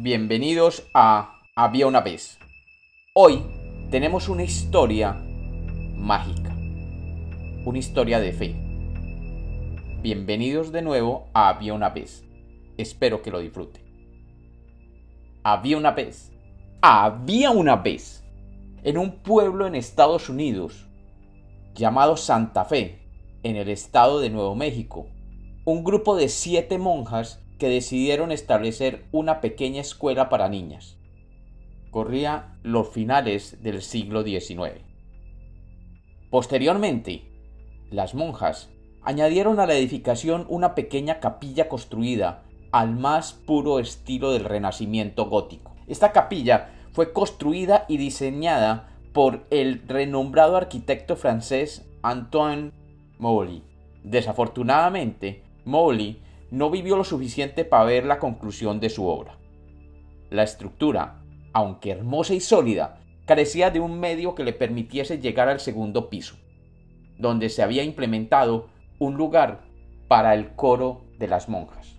Bienvenidos a Había una vez. Hoy tenemos una historia mágica, una historia de fe. Bienvenidos de nuevo a Había una vez. Espero que lo disfruten. Había una vez. Había una vez. En un pueblo en Estados Unidos llamado Santa Fe, en el estado de Nuevo México, un grupo de siete monjas que decidieron establecer una pequeña escuela para niñas. Corría los finales del siglo XIX. Posteriormente, las monjas añadieron a la edificación una pequeña capilla construida al más puro estilo del Renacimiento gótico. Esta capilla fue construida y diseñada por el renombrado arquitecto francés Antoine Mouly. Desafortunadamente, Mouly no vivió lo suficiente para ver la conclusión de su obra. La estructura, aunque hermosa y sólida, carecía de un medio que le permitiese llegar al segundo piso, donde se había implementado un lugar para el coro de las monjas.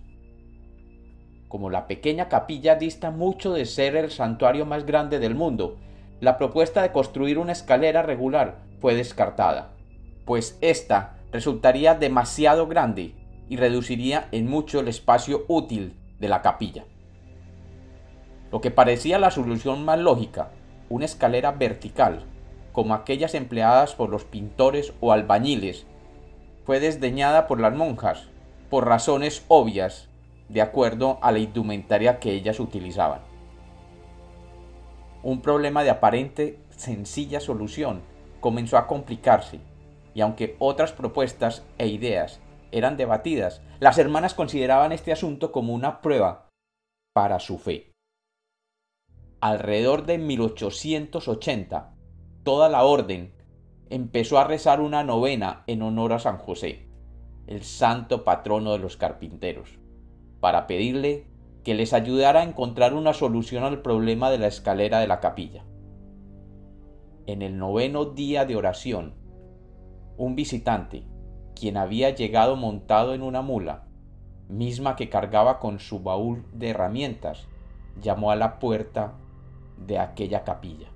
Como la pequeña capilla dista mucho de ser el santuario más grande del mundo, la propuesta de construir una escalera regular fue descartada, pues ésta resultaría demasiado grande y reduciría en mucho el espacio útil de la capilla. Lo que parecía la solución más lógica, una escalera vertical, como aquellas empleadas por los pintores o albañiles, fue desdeñada por las monjas, por razones obvias, de acuerdo a la indumentaria que ellas utilizaban. Un problema de aparente sencilla solución comenzó a complicarse, y aunque otras propuestas e ideas eran debatidas. Las hermanas consideraban este asunto como una prueba para su fe. Alrededor de 1880, toda la orden empezó a rezar una novena en honor a San José, el santo patrono de los carpinteros, para pedirle que les ayudara a encontrar una solución al problema de la escalera de la capilla. En el noveno día de oración, un visitante, quien había llegado montado en una mula, misma que cargaba con su baúl de herramientas, llamó a la puerta de aquella capilla.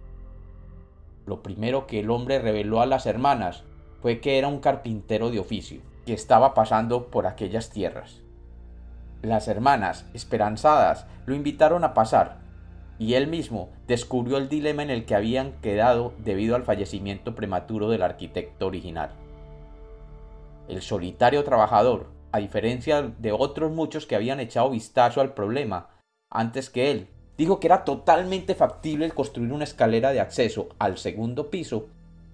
Lo primero que el hombre reveló a las hermanas fue que era un carpintero de oficio, que estaba pasando por aquellas tierras. Las hermanas, esperanzadas, lo invitaron a pasar, y él mismo descubrió el dilema en el que habían quedado debido al fallecimiento prematuro del arquitecto original. El solitario trabajador, a diferencia de otros muchos que habían echado vistazo al problema antes que él, dijo que era totalmente factible el construir una escalera de acceso al segundo piso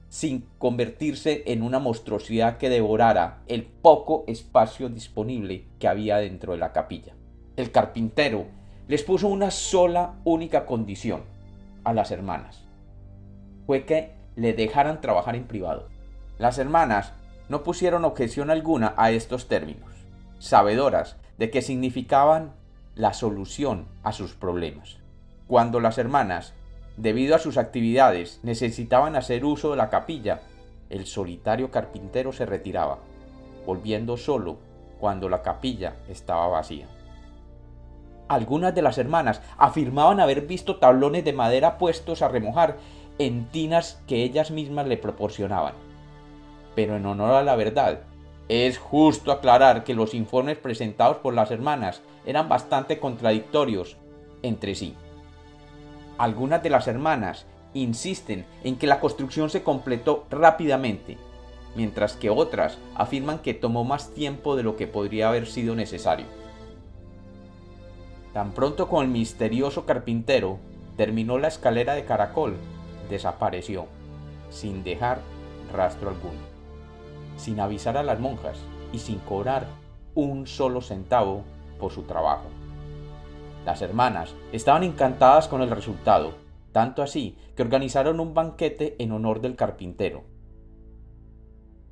sin convertirse en una monstruosidad que devorara el poco espacio disponible que había dentro de la capilla. El carpintero les puso una sola única condición a las hermanas. Fue que le dejaran trabajar en privado. Las hermanas no pusieron objeción alguna a estos términos, sabedoras de que significaban la solución a sus problemas. Cuando las hermanas, debido a sus actividades, necesitaban hacer uso de la capilla, el solitario carpintero se retiraba, volviendo solo cuando la capilla estaba vacía. Algunas de las hermanas afirmaban haber visto tablones de madera puestos a remojar en tinas que ellas mismas le proporcionaban pero en honor a la verdad, es justo aclarar que los informes presentados por las hermanas eran bastante contradictorios entre sí. Algunas de las hermanas insisten en que la construcción se completó rápidamente, mientras que otras afirman que tomó más tiempo de lo que podría haber sido necesario. Tan pronto como el misterioso carpintero terminó la escalera de caracol, desapareció, sin dejar rastro alguno sin avisar a las monjas y sin cobrar un solo centavo por su trabajo. Las hermanas estaban encantadas con el resultado, tanto así que organizaron un banquete en honor del carpintero.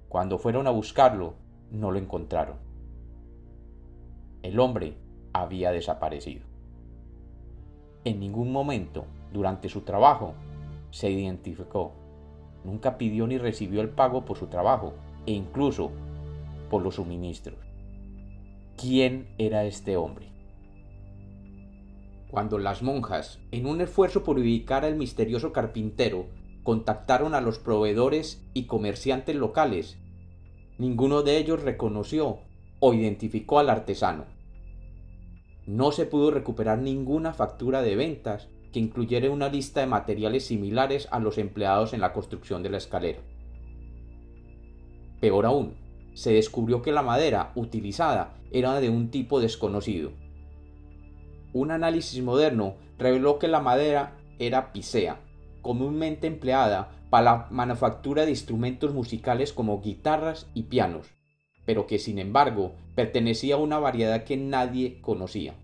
Cuando fueron a buscarlo, no lo encontraron. El hombre había desaparecido. En ningún momento, durante su trabajo, se identificó. Nunca pidió ni recibió el pago por su trabajo e incluso por los suministros. ¿Quién era este hombre? Cuando las monjas, en un esfuerzo por ubicar al misterioso carpintero, contactaron a los proveedores y comerciantes locales, ninguno de ellos reconoció o identificó al artesano. No se pudo recuperar ninguna factura de ventas que incluyera una lista de materiales similares a los empleados en la construcción de la escalera. Peor aún, se descubrió que la madera utilizada era de un tipo desconocido. Un análisis moderno reveló que la madera era picea, comúnmente empleada para la manufactura de instrumentos musicales como guitarras y pianos, pero que sin embargo pertenecía a una variedad que nadie conocía.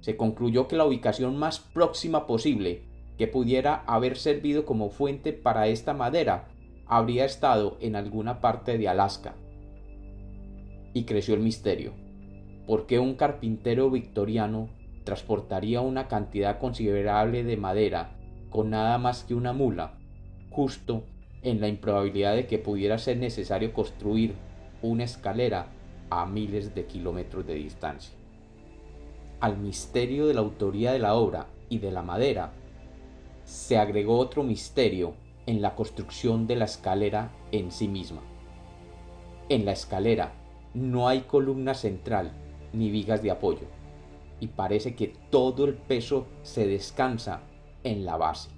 Se concluyó que la ubicación más próxima posible que pudiera haber servido como fuente para esta madera habría estado en alguna parte de Alaska. Y creció el misterio. ¿Por qué un carpintero victoriano transportaría una cantidad considerable de madera con nada más que una mula, justo en la improbabilidad de que pudiera ser necesario construir una escalera a miles de kilómetros de distancia? Al misterio de la autoría de la obra y de la madera se agregó otro misterio en la construcción de la escalera en sí misma. En la escalera no hay columna central ni vigas de apoyo y parece que todo el peso se descansa en la base.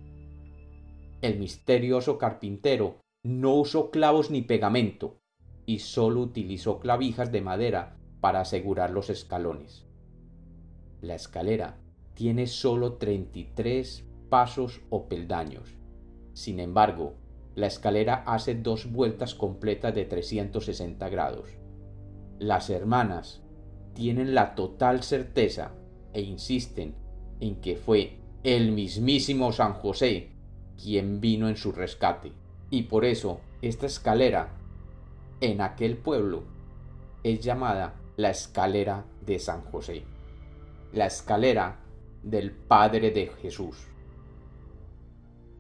El misterioso carpintero no usó clavos ni pegamento y solo utilizó clavijas de madera para asegurar los escalones. La escalera tiene solo 33 pasos o peldaños sin embargo, la escalera hace dos vueltas completas de 360 grados. Las hermanas tienen la total certeza e insisten en que fue el mismísimo San José quien vino en su rescate. Y por eso esta escalera en aquel pueblo es llamada la escalera de San José, la escalera del Padre de Jesús.